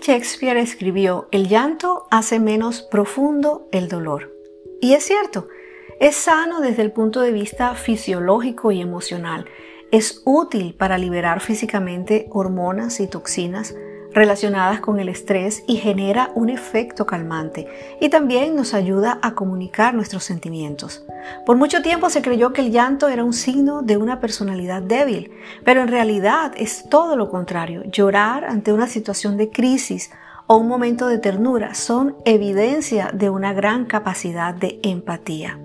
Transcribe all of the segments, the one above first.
Shakespeare escribió, el llanto hace menos profundo el dolor. Y es cierto, es sano desde el punto de vista fisiológico y emocional. Es útil para liberar físicamente hormonas y toxinas relacionadas con el estrés y genera un efecto calmante y también nos ayuda a comunicar nuestros sentimientos. Por mucho tiempo se creyó que el llanto era un signo de una personalidad débil, pero en realidad es todo lo contrario. Llorar ante una situación de crisis o un momento de ternura son evidencia de una gran capacidad de empatía.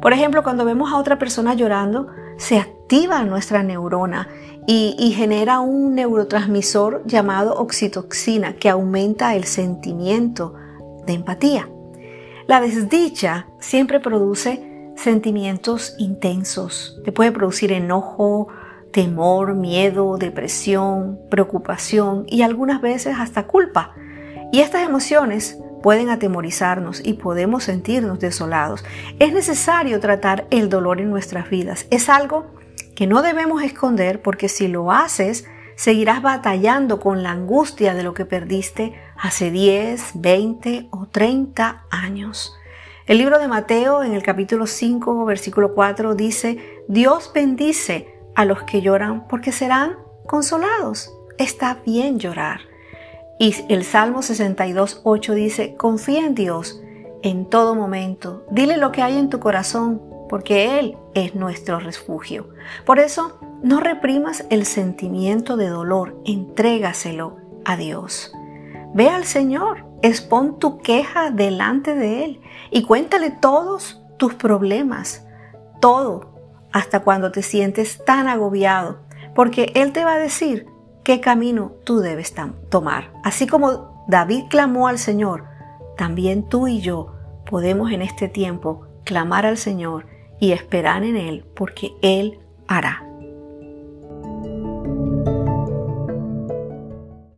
Por ejemplo, cuando vemos a otra persona llorando, se activa nuestra neurona y, genera un neurotransmisor llamado oxitoxina que aumenta el sentimiento de empatía. La desdicha siempre produce sentimientos intensos. Te puede producir enojo, temor, miedo, depresión, preocupación y algunas veces hasta culpa. Y estas emociones pueden atemorizarnos y podemos sentirnos desolados. Es necesario tratar el dolor en nuestras vidas. Es algo que no debemos esconder porque si lo haces, seguirás batallando con la angustia de lo que perdiste hace 10, 20 o 30 años. El libro de Mateo en el capítulo 5, versículo 4 dice, Dios bendice a los que lloran porque serán consolados. Está bien llorar. Y el Salmo 62, 8 dice, confía en Dios en todo momento. Dile lo que hay en tu corazón, porque Él es nuestro refugio. Por eso, no reprimas el sentimiento de dolor, entrégaselo a Dios. Ve al Señor, expon tu queja delante de Él y cuéntale todos tus problemas, todo, hasta cuando te sientes tan agobiado, porque Él te va a decir qué camino tú debes tomar. Así como David clamó al Señor, también tú y yo podemos en este tiempo clamar al Señor y esperar en Él porque Él hará.